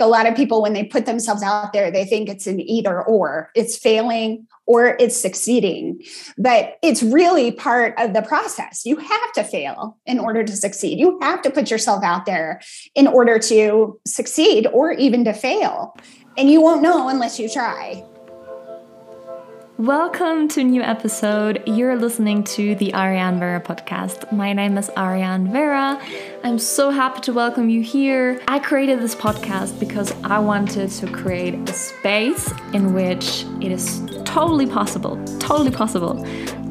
a lot of people, when they put themselves out there, they think it's an either or, it's failing or it's succeeding. But it's really part of the process. You have to fail in order to succeed. You have to put yourself out there in order to succeed or even to fail. And you won't know unless you try. Welcome to a new episode. You're listening to the Ariane Vera podcast. My name is Ariane Vera. I'm so happy to welcome you here. I created this podcast because I wanted to create a space in which it is totally possible, totally possible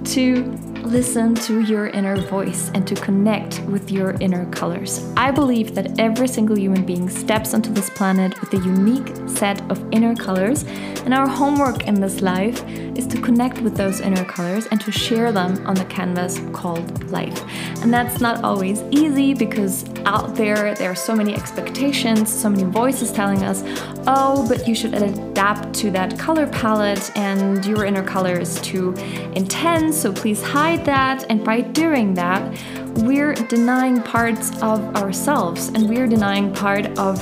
to listen to your inner voice and to connect with your inner colors. I believe that every single human being steps onto this planet with a unique set of inner colors, and our homework in this life is to connect with those inner colors and to share them on the canvas called life. And that's not always easy because out there there are so many expectations, so many voices telling us, oh, but you should adapt to that color palette and your inner color is too intense, so please hide that, and by doing that, we're denying parts of ourselves and we're denying part of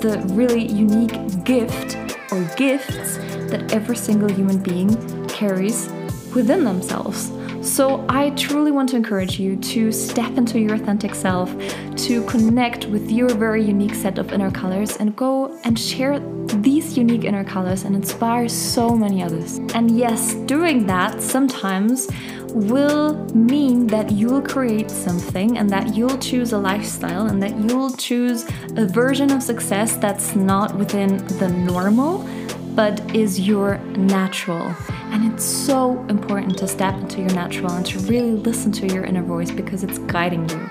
the really unique gift or gifts that every single human being carries within themselves. So, I truly want to encourage you to step into your authentic self, to connect with your very unique set of inner colors, and go and share these unique inner colors and inspire so many others. And yes, doing that sometimes will mean that you'll create something and that you'll choose a lifestyle and that you'll choose a version of success that's not within the normal but is your natural. And it's so important to step into your natural and to really listen to your inner voice because it's guiding you.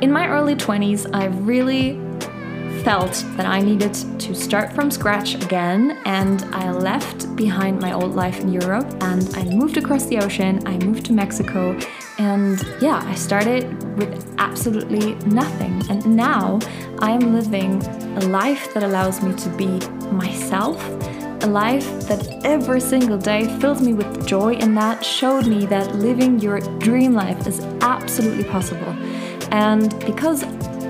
In my early 20s, I really felt that I needed to start from scratch again, and I left behind my old life in Europe and I moved across the ocean. I moved to Mexico, and yeah, I started with absolutely nothing. And now I am living a life that allows me to be myself. A life that every single day fills me with joy, and that showed me that living your dream life is absolutely possible. And because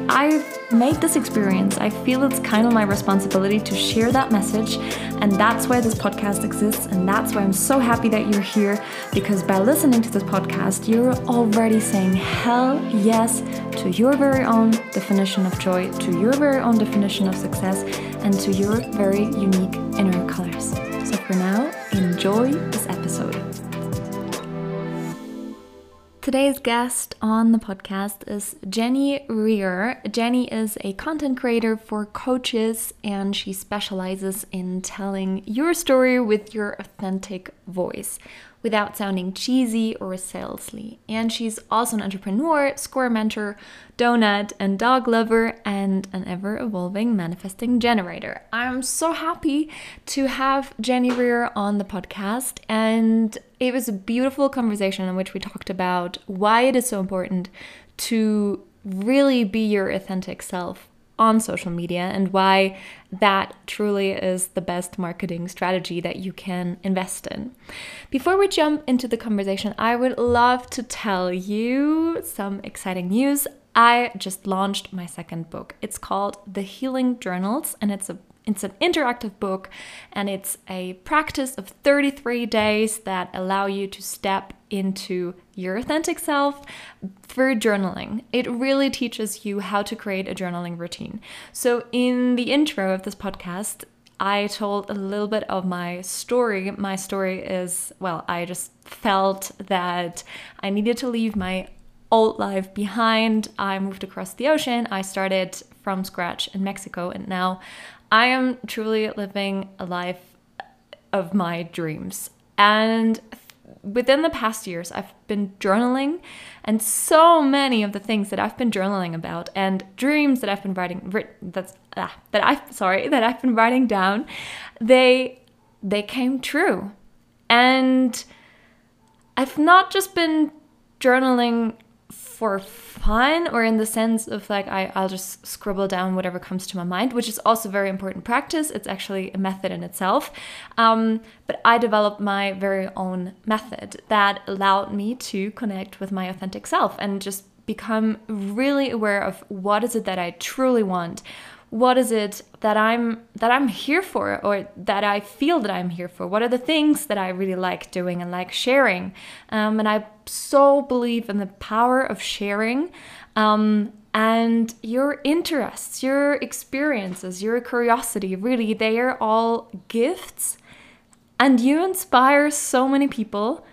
I've made this experience, I feel it's kind of my responsibility to share that message. And that's why this podcast exists. And that's why I'm so happy that you're here because by listening to this podcast, you're already saying hell yes to your very own definition of joy, to your very own definition of success, and to your very unique inner colors. So for now, enjoy this episode. Today's guest on the podcast is Jenny Rear. Jenny is a content creator for coaches and she specializes in telling your story with your authentic voice without sounding cheesy or salesy. And she's also an entrepreneur, score mentor, donut and dog lover, and an ever evolving manifesting generator. I'm so happy to have Jenny Rear on the podcast, and it was a beautiful conversation in which we talked about why it is so important to really be your authentic self on social media and why that truly is the best marketing strategy that you can invest in. Before we jump into the conversation, I would love to tell you some exciting news. I just launched my second book. It's called The Healing Journals and it's a it's an interactive book and it's a practice of 33 days that allow you to step into your authentic self through journaling. It really teaches you how to create a journaling routine. So, in the intro of this podcast, I told a little bit of my story. My story is well, I just felt that I needed to leave my old life behind. I moved across the ocean. I started from scratch in Mexico, and now I am truly living a life of my dreams. And within the past years, I've been journaling, and so many of the things that I've been journaling about and dreams that I've been writing that's ah, that I've sorry that I've been writing down, they they came true, and I've not just been journaling for or in the sense of like I, I'll just scribble down whatever comes to my mind, which is also very important practice. It's actually a method in itself. Um, but I developed my very own method that allowed me to connect with my authentic self and just become really aware of what is it that I truly want what is it that i'm that i'm here for or that i feel that i'm here for? What are the things that i really like doing and like sharing? Um, and i so believe in the power of sharing um, and your interests your experiences your curiosity really they are all gifts. And you inspire so many people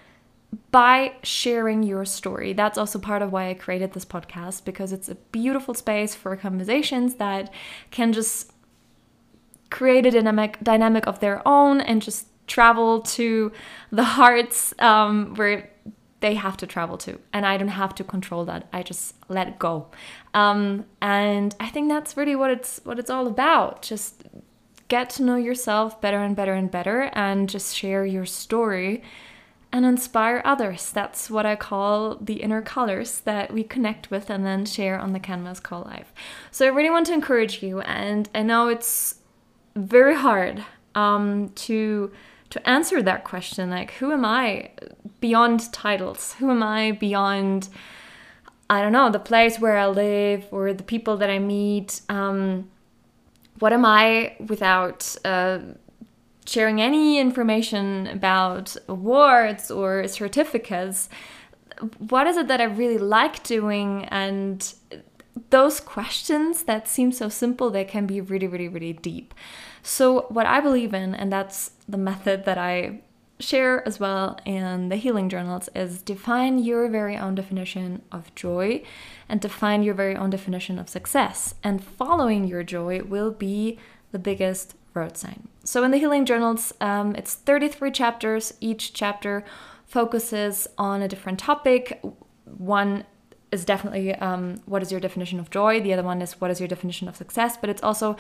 by sharing your story. That's also part of why I created this podcast because it's a beautiful space for conversations that can just create a dynamic dynamic of their own and just travel to the hearts um, where they have to travel to. And i don't have to control that. I just let it go. Um, and i think that's really what it's what it's all about. Just get to know yourself better and better and better and just share your story and inspire others. That's what I call the inner colors that we connect with and then share on the canvas call life. So I really want to encourage you, and I know it's very hard um, to to answer that question. Like, who am I beyond titles? Who am I beyond? I don't know the place where I live or the people that I meet. Um, what am I without? Uh, sharing any information about awards or certificates. What is it that I really like doing? And those questions that seem so simple, they can be really, really, really deep. So, what I believe in, and that's the method that I share as well in the healing journals, is define your very own definition of joy and define your very own definition of success. And following your joy will be the biggest road sign. So in the Healing Journals, um, it's 33 chapters. Each chapter focuses on a different topic. One is definitely um, what is your definition of joy, the other one is what is your definition of success, but it's also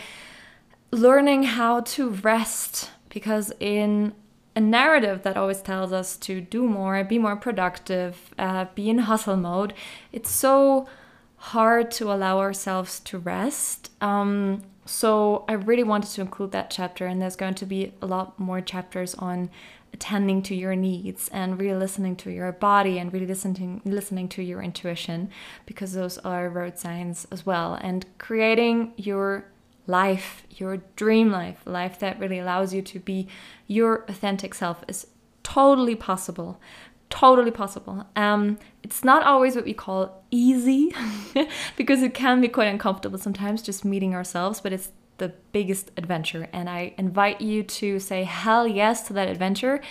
learning how to rest because in a narrative that always tells us to do more, be more productive, uh, be in hustle mode, it's so hard to allow ourselves to rest. Um, so I really wanted to include that chapter, and there's going to be a lot more chapters on attending to your needs and really listening to your body and really listening listening to your intuition because those are road signs as well. And creating your life your dream life life that really allows you to be your authentic self is totally possible totally possible. Um, it's not always what we call easy because it can be quite uncomfortable sometimes just meeting ourselves, but it's the biggest adventure. And I invite you to say hell yes to that adventure.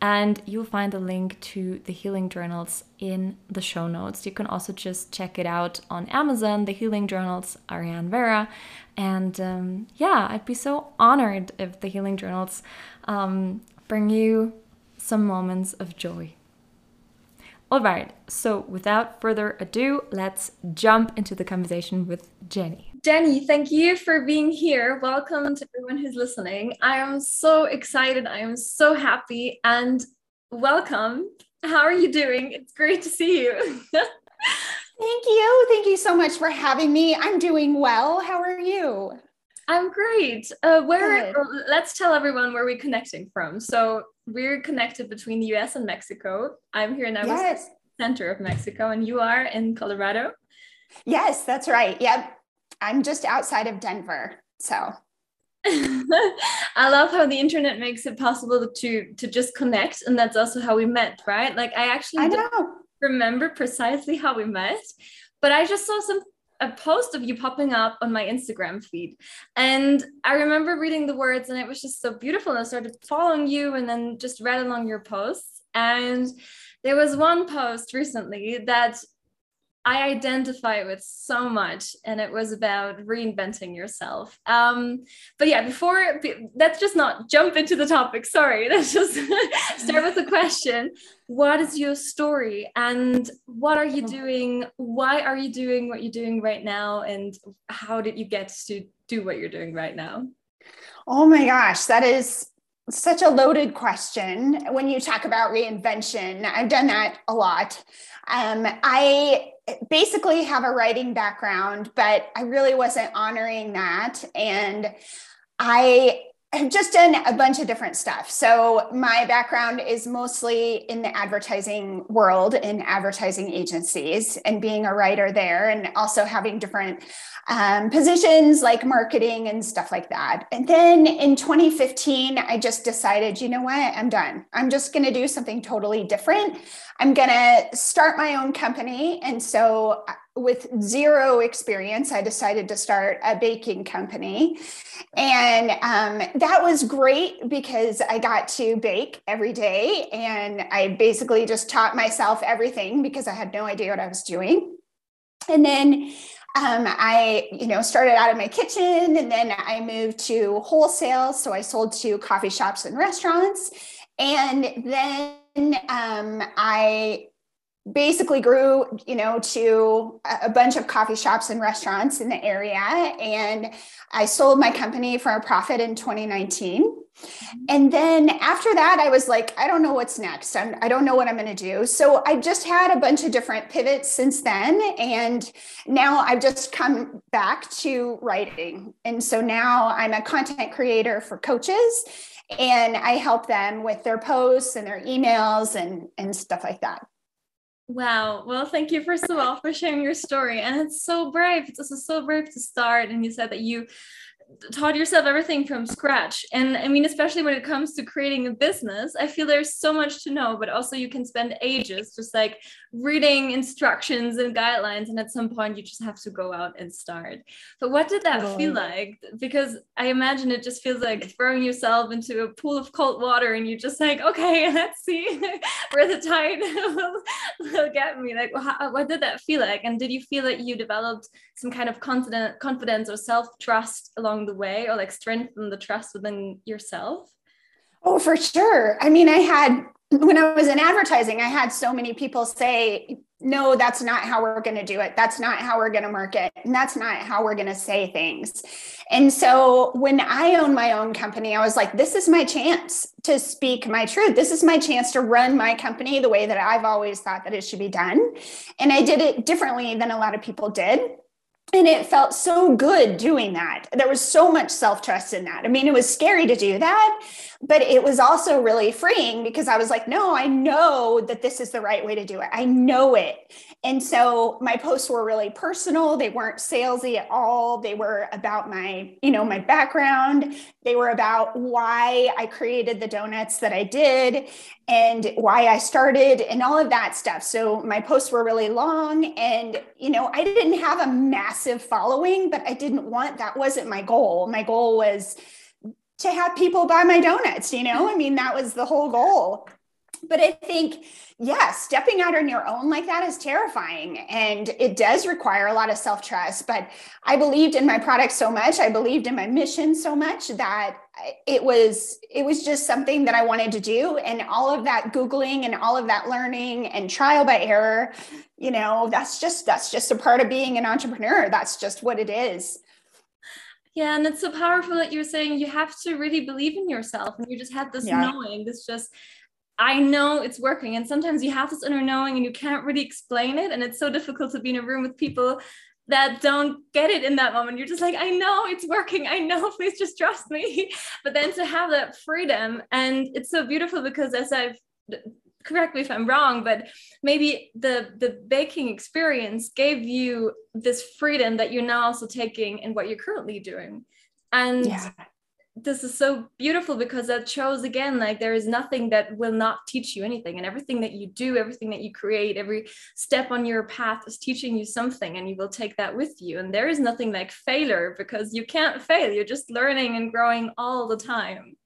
And you'll find the link to the healing journals in the show notes. You can also just check it out on Amazon, the healing journals, Ariane Vera. And um, yeah, I'd be so honored if the healing journals um, bring you some moments of joy. All right, so without further ado, let's jump into the conversation with Jenny. Jenny, thank you for being here. Welcome to everyone who's listening. I am so excited. I am so happy and welcome. How are you doing? It's great to see you. Thank you. Thank you so much for having me. I'm doing well. How are you? I'm great. Uh, where? Good. Let's tell everyone where we're connecting from. So we're connected between the US and Mexico. I'm here in the yes. center of Mexico, and you are in Colorado. Yes, that's right. Yep. I'm just outside of Denver. So I love how the internet makes it possible to to just connect, and that's also how we met, right? Like I actually I know. remember precisely how we met, but I just saw some a post of you popping up on my Instagram feed. And I remember reading the words and it was just so beautiful. And I started following you and then just read along your posts. And there was one post recently that I identify with so much, and it was about reinventing yourself. Um, but yeah, before let's just not jump into the topic. Sorry, let's just start with the question. What is your story, and what are you doing? Why are you doing what you're doing right now, and how did you get to do what you're doing right now? Oh my gosh, that is such a loaded question when you talk about reinvention. I've done that a lot. Um, I basically have a writing background, but I really wasn't honoring that. And I I've just done a bunch of different stuff. So, my background is mostly in the advertising world, in advertising agencies, and being a writer there, and also having different um, positions like marketing and stuff like that. And then in 2015, I just decided, you know what? I'm done. I'm just going to do something totally different. I'm going to start my own company. And so, uh, with zero experience, I decided to start a baking company. And um, that was great because I got to bake every day. And I basically just taught myself everything because I had no idea what I was doing. And then um, I, you know, started out in my kitchen and then I moved to wholesale. So I sold to coffee shops and restaurants. And then um, I basically grew you know to a bunch of coffee shops and restaurants in the area and i sold my company for a profit in 2019 mm-hmm. and then after that i was like i don't know what's next. I'm, i don't know what i'm going to do. So i just had a bunch of different pivots since then and now i've just come back to writing. And so now i'm a content creator for coaches and i help them with their posts and their emails and and stuff like that Wow. Well, thank you first of all for sharing your story. And it's so brave. It's also so brave to start. And you said that you taught yourself everything from scratch. And I mean, especially when it comes to creating a business, I feel there's so much to know, but also you can spend ages just like reading instructions and guidelines. And at some point, you just have to go out and start. But what did that feel like? Because I imagine it just feels like throwing yourself into a pool of cold water and you're just like, okay, let's see where the tide will, will get me. Like, how, what did that feel like? And did you feel that you developed some kind of confident, confidence or self trust along the way or like strengthen the trust within yourself? Oh, for sure. I mean, I had, when I was in advertising, I had so many people say, no, that's not how we're going to do it. That's not how we're going to market. And that's not how we're going to say things. And so when I owned my own company, I was like, this is my chance to speak my truth. This is my chance to run my company the way that I've always thought that it should be done. And I did it differently than a lot of people did and it felt so good doing that. There was so much self trust in that. I mean, it was scary to do that, but it was also really freeing because I was like, no, I know that this is the right way to do it. I know it. And so my posts were really personal. They weren't salesy at all. They were about my, you know, my background. They were about why I created the donuts that I did and why I started and all of that stuff. So my posts were really long and, you know, I didn't have a massive following, but I didn't want that wasn't my goal. My goal was to have people buy my donuts, you know? I mean, that was the whole goal but I think, yeah, stepping out on your own like that is terrifying. And it does require a lot of self trust. But I believed in my product so much. I believed in my mission so much that it was it was just something that I wanted to do. And all of that Googling and all of that learning and trial by error, you know, that's just that's just a part of being an entrepreneur. That's just what it is. Yeah, and it's so powerful that you're saying you have to really believe in yourself and you just had this yeah. knowing, this just I know it's working. And sometimes you have this inner knowing and you can't really explain it. And it's so difficult to be in a room with people that don't get it in that moment. You're just like, I know it's working. I know, please just trust me. But then to have that freedom, and it's so beautiful because as I've correct me if I'm wrong, but maybe the the baking experience gave you this freedom that you're now also taking in what you're currently doing. And yeah this is so beautiful because that shows again like there is nothing that will not teach you anything. And everything that you do everything that you create every step on your path is teaching you something and you will take that with you. And there is nothing like failure because you can't fail. You're just learning and growing all the time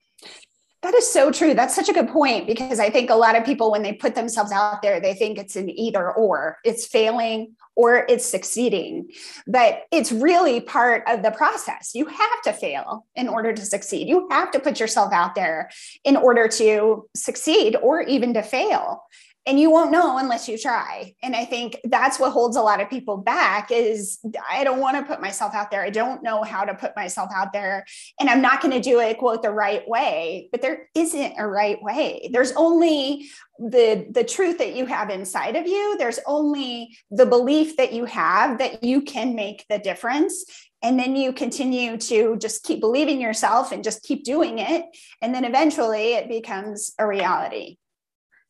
that is so true. That's such a good point because I think a lot of people, when they put themselves out there, they think it's an either or, it's failing or it's succeeding. But it's really part of the process. You have to fail in order to succeed. You have to put yourself out there in order to succeed or even to fail. And you won't know unless you try. And i think that's what holds a lot of people back is i don't want to put myself out there. I don't know how to put myself out there and i'm not going to do it quote the right way but there isn't a right way. There's only the the truth that you have inside of you. There's only the belief that you have that you can make the difference. And then you continue to just keep believing yourself and just keep doing it. And then eventually it becomes a reality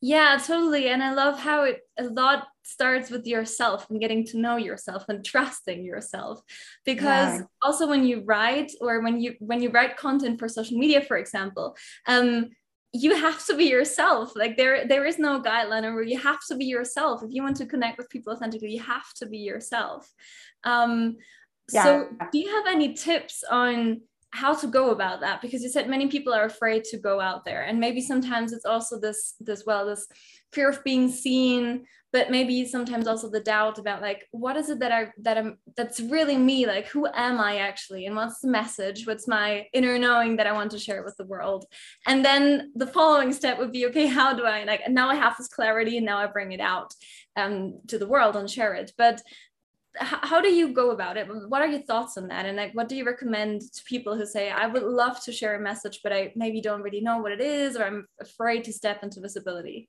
yeah, totally. And I love how it a lot starts with yourself and getting to know yourself and trusting yourself. Because yeah. also when you write or when you when you write content for social media, for example, um, you have to be yourself. Like there there is no guideline or you have to be yourself. If you want to connect with people authentically, you have to be yourself. Um, yeah. so do you have any tips on how to go about that because you said many people are afraid to go out there. And maybe sometimes it's also this this well this fear of being seen but maybe sometimes also the doubt about like what is it that i that i'm that's really me? Like who am i actually? And what's the message? What's my inner knowing that i want to share with the world? And then the following step would be okay how do i like now i have this clarity and now i bring it out um, to the world and share it. But how do you go about it? What are your thoughts on that? And like what do you recommend to people who say i would love to share a message but i maybe don't really know what it is or i'm afraid to step into visibility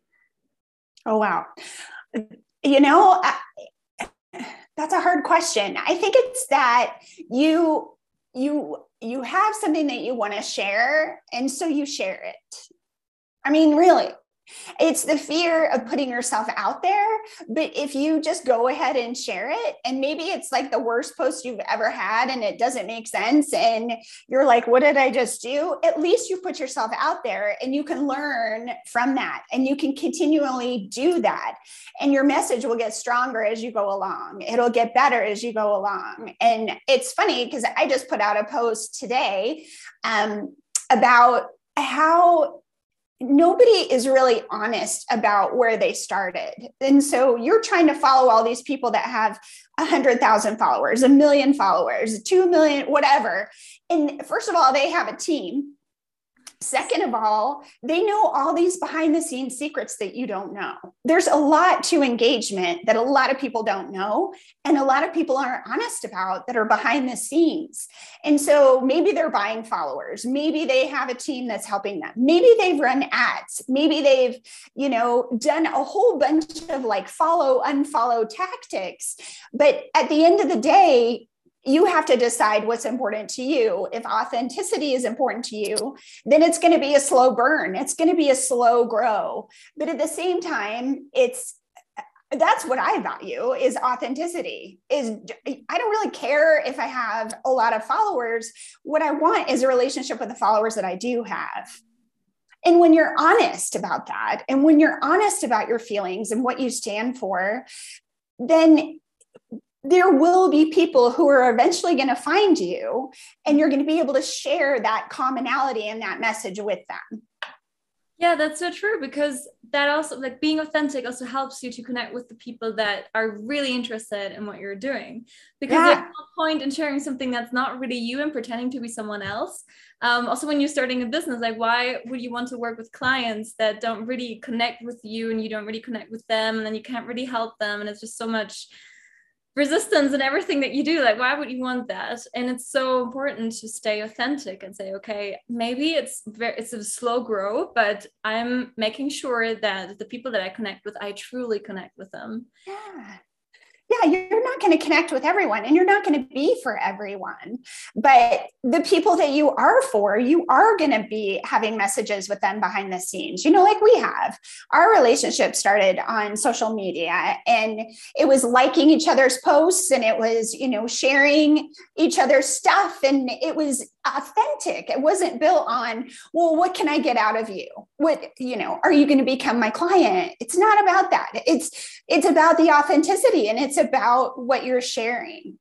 oh wow. You know I, that's a hard question. I think it's that you you you have something that you want to share and so you share it. I mean really it's the fear of putting yourself out there. But if you just go ahead and share it, and maybe it's like the worst post you've ever had and it doesn't make sense, and you're like, what did I just do? At least you put yourself out there and you can learn from that and you can continually do that. And your message will get stronger as you go along, it'll get better as you go along. And it's funny because I just put out a post today um, about how nobody is really honest about where they started. And so you're trying to follow all these people that have 100,000 followers, a million followers, 2 million, whatever. And first of all, they have a team Second of all, they know all these behind the scenes secrets that you don't know. There's a lot to engagement that a lot of people don't know, and a lot of people aren't honest about that are behind the scenes. And so maybe they're buying followers, maybe they have a team that's helping them, maybe they've run ads, maybe they've, you know, done a whole bunch of like follow, unfollow tactics. But at the end of the day, you have to decide what's important to you. If authenticity is important to you, then it's going to be a slow burn. It's going to be a slow grow. But at the same time, it's that's what I value is authenticity. Is I don't really care if I have a lot of followers. What I want is a relationship with the followers that I do have. And when you're honest about that, and when you're honest about your feelings and what you stand for, then there will be people who are eventually going to find you and you're going to be able to share that commonality and that message with them yeah that's so true because that also like being authentic also helps you to connect with the people that are really interested in what you're doing because yeah. there's no point in sharing something that's not really you and pretending to be someone else um, also when you're starting a business like why would you want to work with clients that don't really connect with you and you don't really connect with them and then you can't really help them and it's just so much resistance and everything that you do like why would you want that? And it's so important to stay authentic and say okay maybe it's very it's a slow grow but i'm making sure that the people that i connect with i truly connect with them. Yeah yeah, you're not going to connect with everyone and you're not going to be for everyone. But the people that you are for, you are going to be having messages with them behind the scenes. You know, like we have. Our relationship started on social media and it was liking each other's posts and it was, you know, sharing each other's stuff and it was authentic. It wasn't built on, well, what can I get out of you? What, you know, are you going to become my client? It's not about that. It's it's about the authenticity and it's about what you're sharing.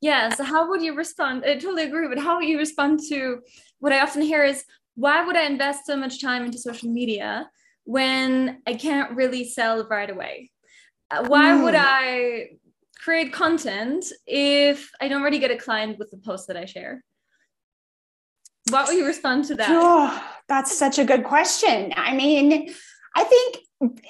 Yeah. So how would you respond? I totally agree, but how would you respond to what I often hear is why would I invest so much time into social media when I can't really sell right away? Uh, why mm. would I create content if I don't really get a client with the post that I share? What will you respond to that? Oh, that's such a good question. I mean, I think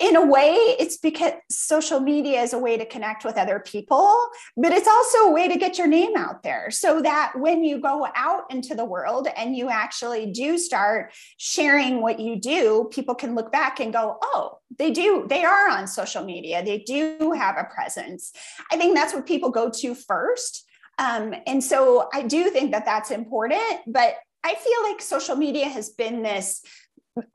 in a way, it's because social media is a way to connect with other people, but it's also a way to get your name out there so that when you go out into the world and you actually do start sharing what you do, people can look back and go, oh, they do, they are on social media, they do have a presence. I think that's what people go to first. Um, and so I do think that that's important, but I feel like social media has been this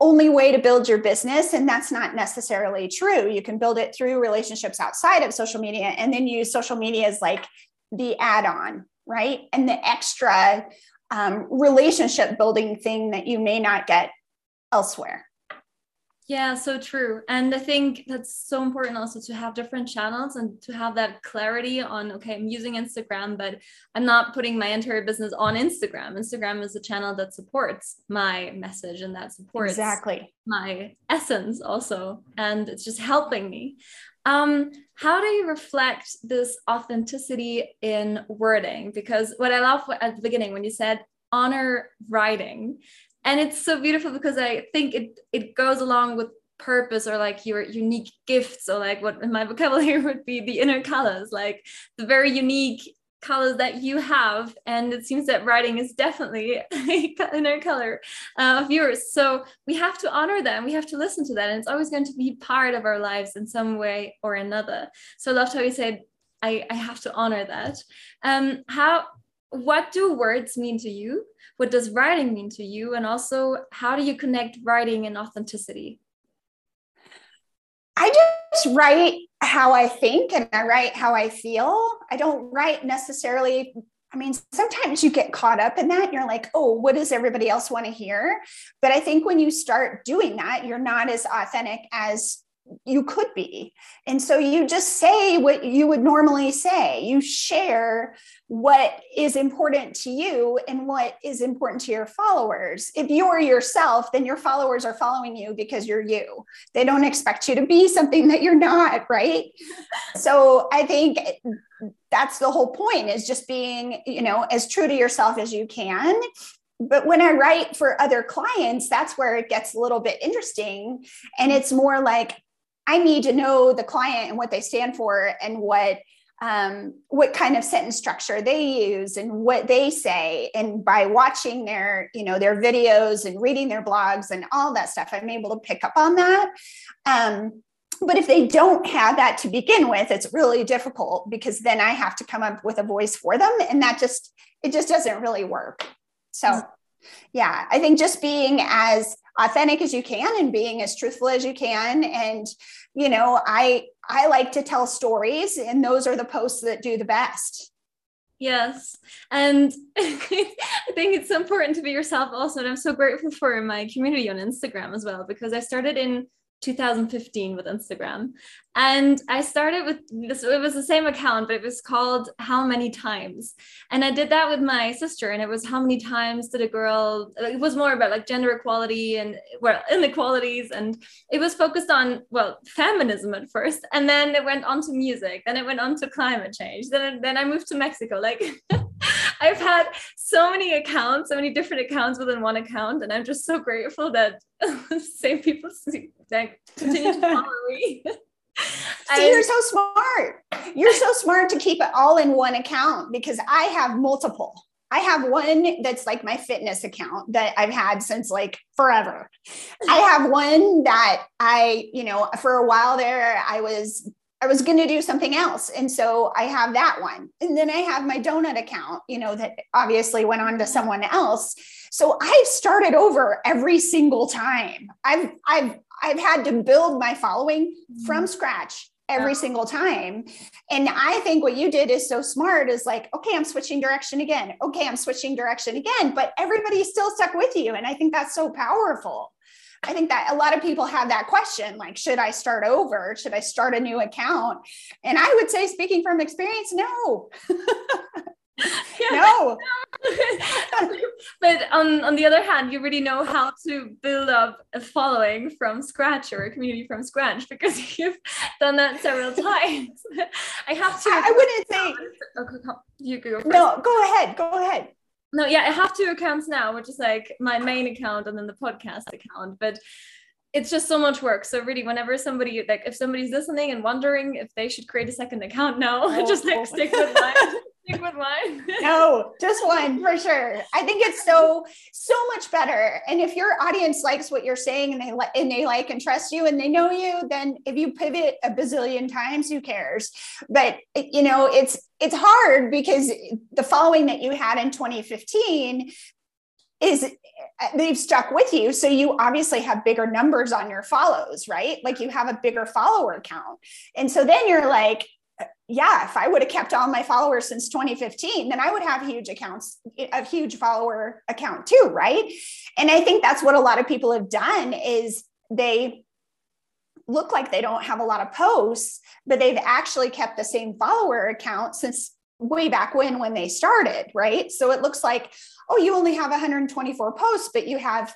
only way to build your business and that's not necessarily true. You can build it through relationships outside of social media and then use social media as like the add-on right? And the extra um, relationship building thing that you may not get elsewhere yeah, so true. And I think that's so important also to have different channels and to have that clarity on, okay, I'm using Instagram, but I'm not putting my entire business on Instagram. Instagram is a channel that supports my message and that supports exactly my essence also. And it's just helping me. Um, how do you reflect this authenticity in wording? Because what I love at the beginning when you said honor writing, and it's so beautiful because i think it it goes along with purpose or like your unique gifts or like what in my vocabulary would be the inner colors like the very unique colors that you have. And it seems that writing is definitely inner color uh, of yours. So we have to honor them we have to listen to that. And it's always going to be part of our lives in some way or another. So i loved how you said i, I have to honor that. Um, how what do words mean to you what does writing mean to you and also how do you connect writing and authenticity i just write how i think and i write how i feel i don't write necessarily I mean, sometimes you get caught up in that. You're like, oh, what does everybody else want to hear? But I think when you start doing that, you're not as authentic as you could be. And so you just say what you would normally say. You share what is important to you and what is important to your followers. If you're yourself, then your followers are following you because you're you. They don't expect you to be something that you're not, right? so I think that's the whole point is just being, you know, as true to yourself as you can but when I write for other clients, that's where it gets a little bit interesting. And it's more like, I need to know the client and what they stand for and what um, what kind of sentence structure they use and what they say. And by watching their you know their videos and reading their blogs and all that stuff i'm able to pick up on that. Um, but if they don't have that to begin with it's really difficult because then i have to come up with a voice for them and that just it just doesn't really work. So yeah i think just being as authentic as you can and being as truthful as you can. And you know i i like to tell stories and those are the posts that do the best. Yes. And i think it's important to be yourself also. And i'm so grateful for my community on instagram as well because i started in 2015 with Instagram. And I started with this, it was the same account, but it was called How Many Times. And I did that with my sister, and it was how many times did a girl, it was more about like gender equality and well, inequalities. And it was focused on, well, feminism at first. And then it went on to music, then it went on to climate change. Then, then I moved to Mexico. Like, I've had so many accounts, so many different accounts within one account, and I'm just so grateful that same people like continue to follow me. See, you're so smart. You're so smart to keep it all in one account because I have multiple. I have one that's like my fitness account that I've had since like forever. I have one that I, you know, for a while there, I was I was going to do something else. And so I have that one. And then I have my donut account, you know, that obviously went on to someone else. So I've started over every single time. I've I've I've had to build my following from mm-hmm. scratch every single time. And I think what you did is so smart is like, okay, I'm switching direction again. Okay, I'm switching direction again, but everybody's still stuck with you. And I think that's so powerful. I think that a lot of people have that question like, should I start over? Should I start a new account? And I would say, speaking from experience, no. no. but on, on the other hand, you really know how to build up a following from scratch or a community from scratch because you've done that several times. I have to. I, I wouldn't say. Oh, okay, you go. First. No, go ahead. Go ahead no yeah i have two accounts now which is like my main account and then the podcast account but it's just so much work. So really, whenever somebody like if somebody's listening and wondering if they should create a second account, no, oh, just like stick with mine. stick with mine. no, just one for sure. I think it's so so much better. And if your audience likes what you're saying and they like and they like and trust you and they know you, then if you pivot a bazillion times, who cares? But you know, it's it's hard because the following that you had in 2015 is uh, they've stuck with you so you obviously have bigger numbers on your follows right like you have a bigger follower count and so then you're like yeah if i would have kept all my followers since 2015 then i would have huge accounts a huge follower account too right? And i think that's what a lot of people have done is they look like they don't have a lot of posts but they've actually kept the same follower account since way back when when they started right? So it looks like oh, you only have 124 posts, but you have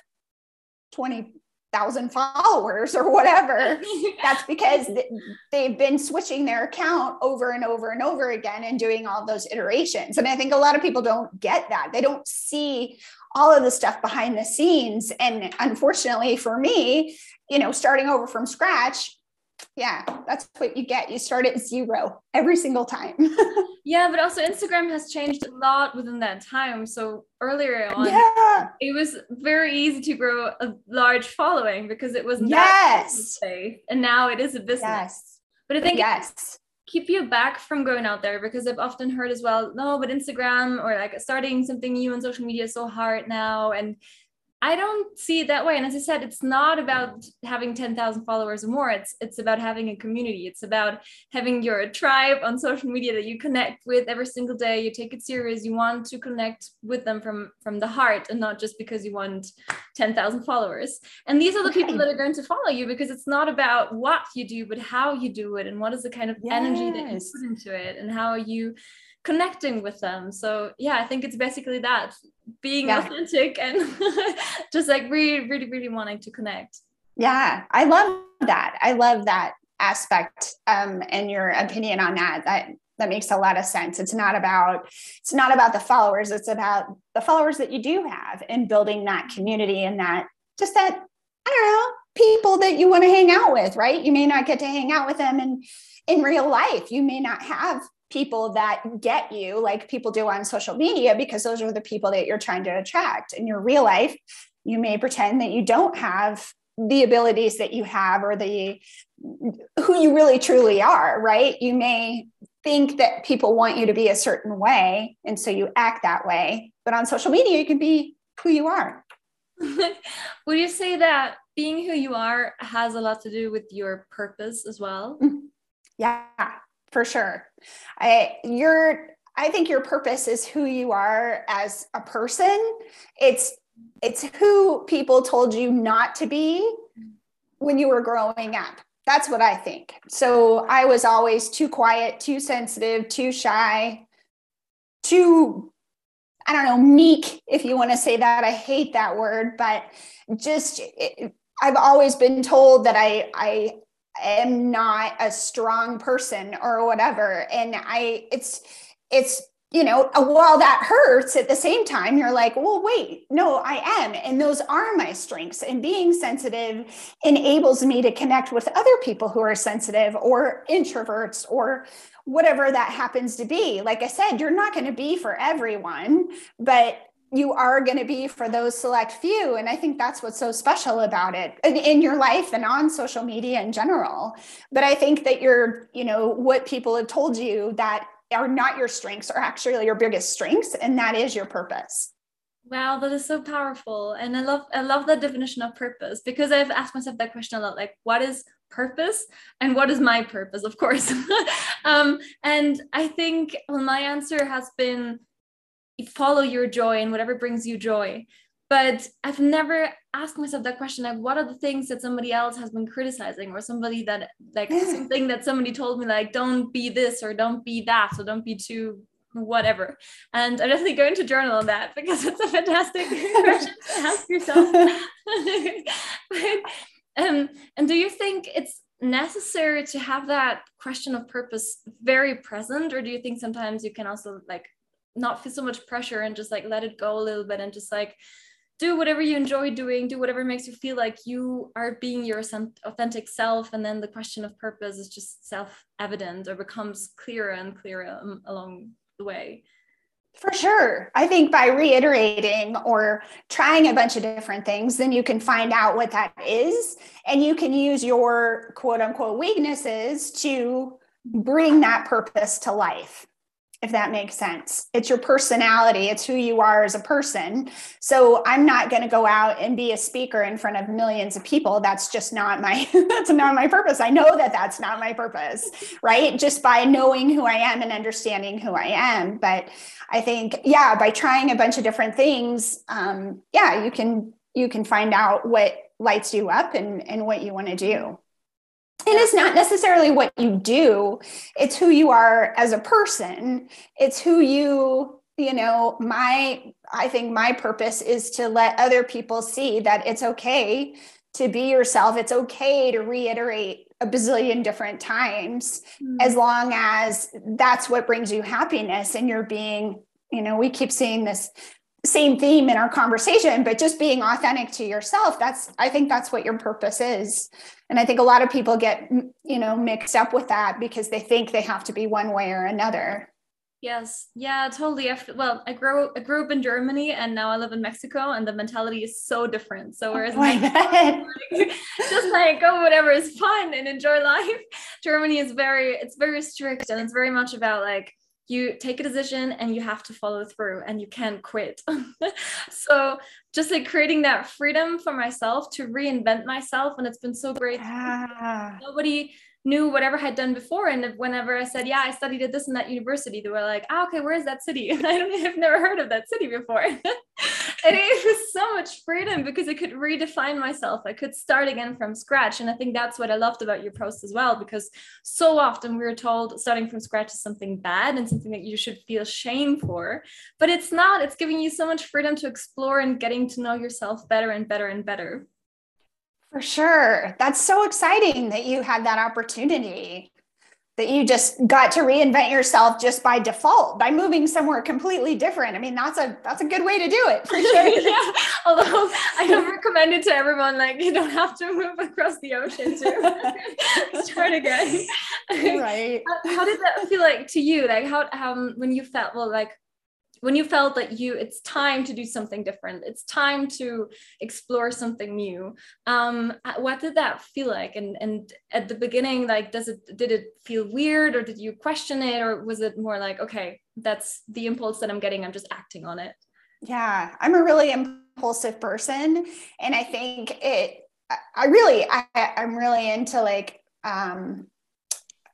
20,000 followers or whatever. That's because they've been switching their account over and over and over again and doing all those iterations. And I think a lot of people don't get that. They don't see all of the stuff behind the scenes. And unfortunately for me, you know, starting over from scratch, yeah, that's what you get. You start at zero every single time. yeah, but also Instagram has changed a lot within that time. So earlier on, yeah. it was very easy to grow a large following because it wasn't yes. safe. And now it is a business. Yes. But I think yes. keep you back from going out there because I've often heard as well, no, but Instagram or like starting something new on social media is so hard now. And I don't see it that way. And as I said, it's not about having 10,000 followers or more. It's it's about having a community. It's about having your tribe on social media that you connect with every single day. You take it serious. You want to connect with them from from the heart and not just because you want 10,000 followers. And these are the people that are going to follow you because it's not about what you do, but how you do it and what is the kind of yes. energy that you put into it and how you connecting with them. So yeah, I think it's basically that being yeah. authentic and just like really, really, really wanting to connect. Yeah, I love that. I love that aspect um, and your opinion on that. That that makes a lot of sense. It's not about it's not about the followers. It's about the followers that you do have and building that community and that just that I don't know people that you want to hang out with. Right? You may not get to hang out with them in in real life. You may not have people that get you like people do on social media because those are the people that you're trying to attract. In your real life you may pretend that you don't have the abilities that you have or the who you really truly are right? You may think that people want you to be a certain way and so you act that way. But on social media you can be who you are. Would you say that being who you are has a lot to do with your purpose as well? Mm-hmm. yeah for sure. I you're I think your purpose is who you are as a person. It's it's who people told you not to be when you were growing up. That's what I think. So I was always too quiet, too sensitive, too shy, too I don't know, meek, if you want to say that. I hate that word, but just it, I've always been told that I I am not a strong person or whatever. And i it's it's you know while that hurts at the same time you're like well wait no i am. And those are my strengths. And being sensitive enables me to connect with other people who are sensitive or introverts or whatever that happens to be. Like i said you're not going to be for everyone but you are going to be for those select few. And I think that's what's so special about it in, in, your life and on social media in general. But I think that you're, you know, what people have told you that are not your strengths are actually your biggest strengths. And that is your purpose. Wow, that is so powerful. And I love I love that definition of purpose because I've asked myself that question a lot, like what is purpose and what is my purpose, of course. um, and I think well, my answer has been follow your joy and whatever brings you joy. But i've never asked myself that question like what are the things that somebody else has been criticizing or somebody that like something that somebody told me like don't be this or don't be that so don't be too whatever. And i'm definitely going to journal on that because it's a fantastic question to ask yourself. But, um, and do you think it's necessary to have that question of purpose very present or do you think sometimes you can also like not feel so much pressure and just like let it go a little bit and just like do whatever you enjoy doing do whatever makes you feel like you are being your authentic self and then the question of purpose is just self-evident or becomes clearer and clearer um, along the way for sure. I think by reiterating or trying a bunch of different things, then you can find out what that is. And you can use your quote unquote weaknesses to bring that purpose to life if that makes sense. It's your personality, it's who you are as a person. So I'm not going to go out and be a speaker in front of millions of people. That's just not my that's not my purpose. I know that that's not my purpose, right? Just by knowing who I am and understanding who I am, but I think yeah, by trying a bunch of different things, um, yeah, you can you can find out what lights you up and and what you want to do and it's not necessarily what you do it's who you are as a person. It's who you you know my i think my purpose is to let other people see that it's okay to be yourself. It's okay to reiterate a bazillion different times mm-hmm. as long as that's what brings you happiness and you're being you know we keep seeing this same theme in our conversation but just being authentic to yourself that's i think that's what your purpose is and i think a lot of people get you know mixed up with that because they think they have to be one way or another. Yes. Yeah totally. Well i grew i grew up in germany and now i live in mexico and the mentality is so different. So oh, whereas oh, like, just like go oh, whatever is fun and enjoy life germany is very it's very strict and it's very much about like you take a decision and you have to follow through and you can't quit. so just like creating that freedom for myself to reinvent myself. And it's been so great. Yeah. Nobody knew whatever I had done before. And whenever I said, yeah, I studied at this and that university, they were like, oh, okay, where is that city? I don't, I've never heard of that city before. and it was so much freedom because I could redefine myself. I could start again from scratch. And I think that's what I loved about your post as well, because so often we are told starting from scratch is something bad and something that you should feel shame for, but it's not. It's giving you so much freedom to explore and getting to know yourself better and better and better. For sure. That's so exciting that you had that opportunity, that you just got to reinvent yourself just by default by moving somewhere completely different. I mean, that's a that's a good way to do it for sure. yeah. Although I don't recommend it to everyone, like you don't have to move across the ocean to start again. Right. How, how, did that feel like to you? Like how how um, when you felt well like when you felt that you it's time to do something different it's time to explore something new um what did that feel like? And and at the beginning like does it did it feel weird or did you question it or was it more like okay that's the impulse that i'm getting i'm just acting on it? Yeah i'm a really impulsive person and i think it i really I, i'm really into like um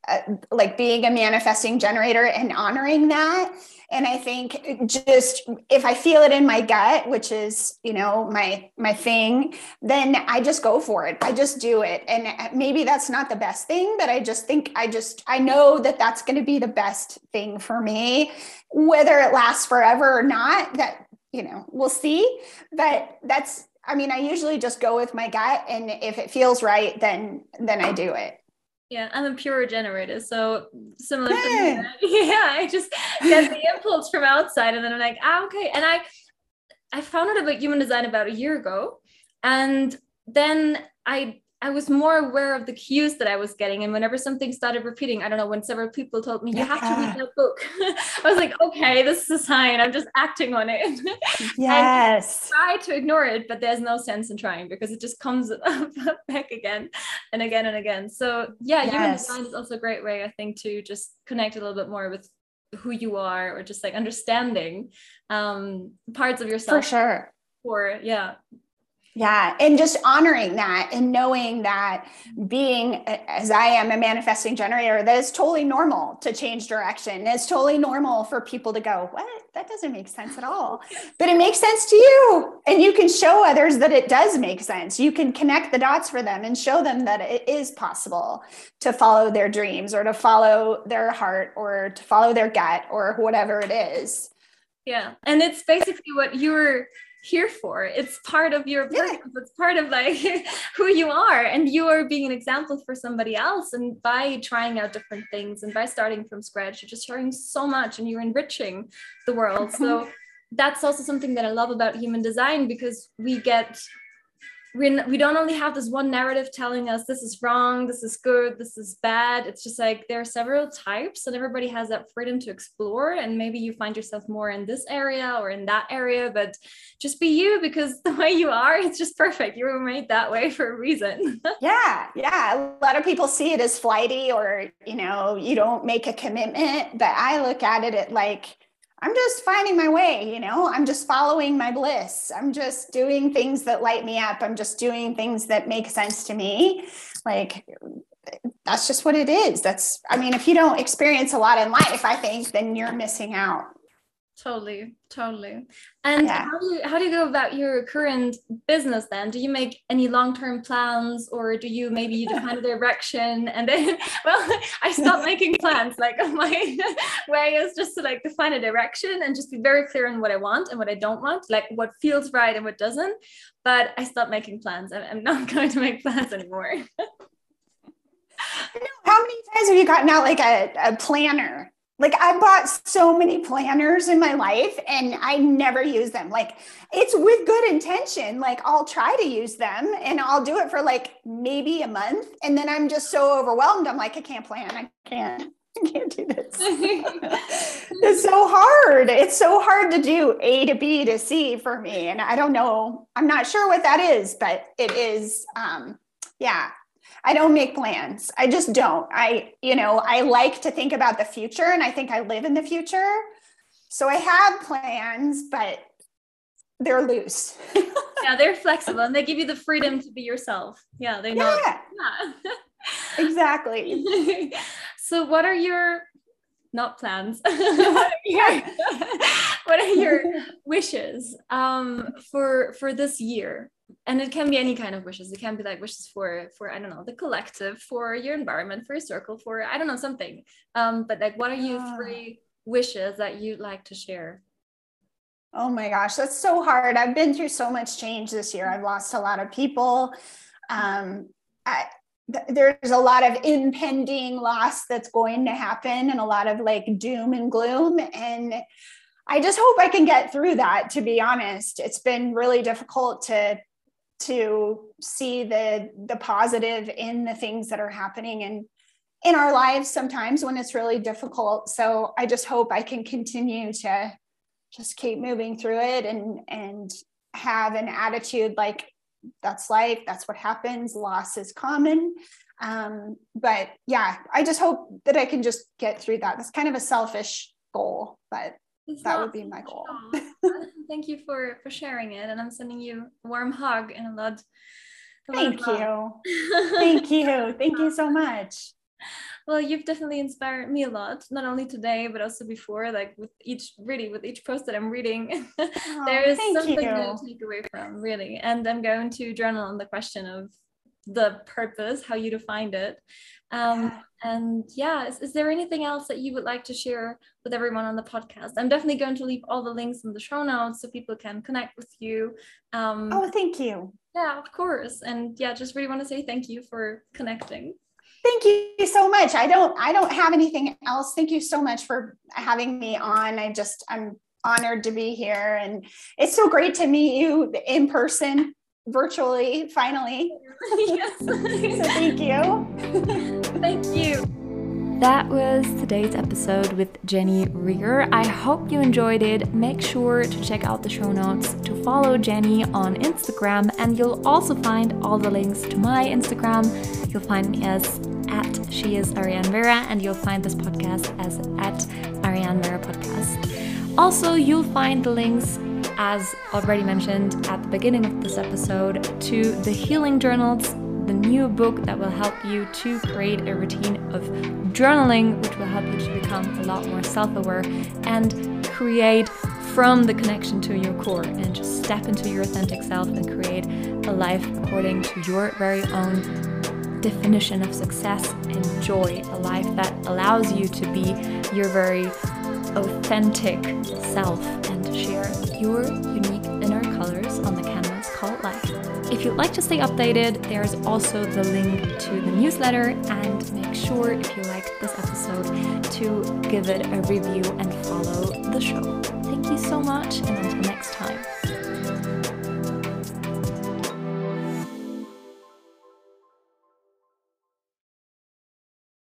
uh, like being a manifesting generator and honoring that. And i think just if i feel it in my gut which is you know my my thing then i just go for it. I just do it. And maybe that's not the best thing but i just think i just i know that that's going to be the best thing for me whether it lasts forever or not that you know we'll see. But that's i mean i usually just go with my gut and if it feels right then then i do it yeah, I'm a pure generator, so similar. Yeah, yeah I just get the impulse from outside, and then I'm like, ah, okay. And I, I found out about human design about a year ago, and then I I was more aware of the cues that I was getting. And whenever something started repeating, I don't know, when several people told me, you have to read that book, I was like, okay, this is a sign. I'm just acting on it. Yes. try to ignore it, but there's no sense in trying because it just comes back again and again and again. So, yeah, yes. human design is also a great way, I think, to just connect a little bit more with who you are or just like understanding um, parts of yourself. For sure. For, yeah, yeah. And just honoring that and knowing that being, as I am, a manifesting generator, that is totally normal to change direction. It's totally normal for people to go, What? That doesn't make sense at all. But it makes sense to you. And you can show others that it does make sense. You can connect the dots for them and show them that it is possible to follow their dreams or to follow their heart or to follow their gut or whatever it is. Yeah. And it's basically what you're here for. It's part of your purpose. Yeah. It's part of like who you are. And you are being an example for somebody else. And by trying out different things and by starting from scratch, you're just sharing so much and you're enriching the world. So mm-hmm. that's also something that I love about human design because we get we we don't only have this one narrative telling us this is wrong, this is good, this is bad. It's just like there are several types, and everybody has that freedom to explore. And maybe you find yourself more in this area or in that area, but just be you because the way you are, it's just perfect. You were made that way for a reason. yeah, yeah. A lot of people see it as flighty, or you know, you don't make a commitment, but I look at it like I'm just finding my way, you know, I'm just following my bliss. I'm just doing things that light me up. I'm just doing things that make sense to me. Like, that's just what it is. That's, I mean, if you don't experience a lot in life, I think then you're missing out totally totally. And yeah. how do you how do you go about your current business then? Do you make any long-term plans or do you maybe you define a direction and then well i stopped making plans. Like my way is just to like define a direction and just be very clear on what i want and what i don't want like what feels right and what doesn't. But i stopped making plans. I'm not going to make plans anymore. How many times have you gotten out like a, a planner like I bought so many planners in my life and I never use them. Like it's with good intention. Like I'll try to use them and I'll do it for like maybe a month. And then I'm just so overwhelmed. I'm like, I can't plan. I can't. I can't do this. it's so hard. It's so hard to do A to B to C for me. And I don't know. I'm not sure what that is, but it is um yeah, I don't make plans. I just don't. I, you know, I like to think about the future and I think I live in the future. So I have plans, but they're loose. yeah, they're flexible and they give you the freedom to be yourself. Yeah, they know. Yeah. yeah. exactly. so what are your not plans? what, are your, what are your wishes um, for for this year? And it can be any kind of wishes. It can be like wishes for for i don't know the collective for your environment for a circle for i don't know something. Um but like what are you three wishes that you'd like to share? Oh my gosh that's so hard. I've been through so much change this year. I've lost a lot of people. Um I, there's a lot of impending loss that's going to happen and a lot of like doom and gloom. And I just hope I can get through that to be honest. It's been really difficult to to see the the positive in the things that are happening in in our lives sometimes when it's really difficult. So i just hope i can continue to just keep moving through it and and have an attitude like that's life. That's what happens. Loss is common. Um, but yeah i just hope that i can just get through that. That's kind of a selfish goal but it's that would be my goal. Thank you for for sharing it, and I'm sending you a warm hug and a lot. A Thank you. Thank you. Thank you so much. Well, you've definitely inspired me a lot, not only today, but also before. Like with each, really, with each post that I'm reading, oh, there is something you. to take away from, really. And I'm going to journal on the question of the purpose, how you defined it. Um. And yeah, is, is there anything else that you would like to share with everyone on the podcast? I'm definitely going to leave all the links in the show notes so people can connect with you. Um, oh, thank you. Yeah, of course. And yeah, just really want to say thank you for connecting. Thank you so much. I don't I don't have anything else. Thank you so much for having me on. I just I'm honored to be here and it's so great to meet you in person virtually finally. yes. so thank you. thank you. That was today's episode with Jenny Reger. I hope you enjoyed it. Make sure to check out the show notes, to follow Jenny on Instagram, and you'll also find all the links to my Instagram. You'll find me as at she is Ariane Vera, and you'll find this podcast as at Ariane Vera Podcast. Also, you'll find the links as already mentioned at the beginning of this episode, to the Healing Journals, the new book that will help you to create a routine of journaling, which will help you to become a lot more self aware and create from the connection to your core and just step into your authentic self and create a life according to your very own definition of success and joy. A life that allows you to be your very authentic self and share your unique inner colors on the canvas called life. If you'd like to stay updated, there's also the link to the newsletter and make sure if you liked this episode to give it a review and follow the show. Thank you so much, and until next time.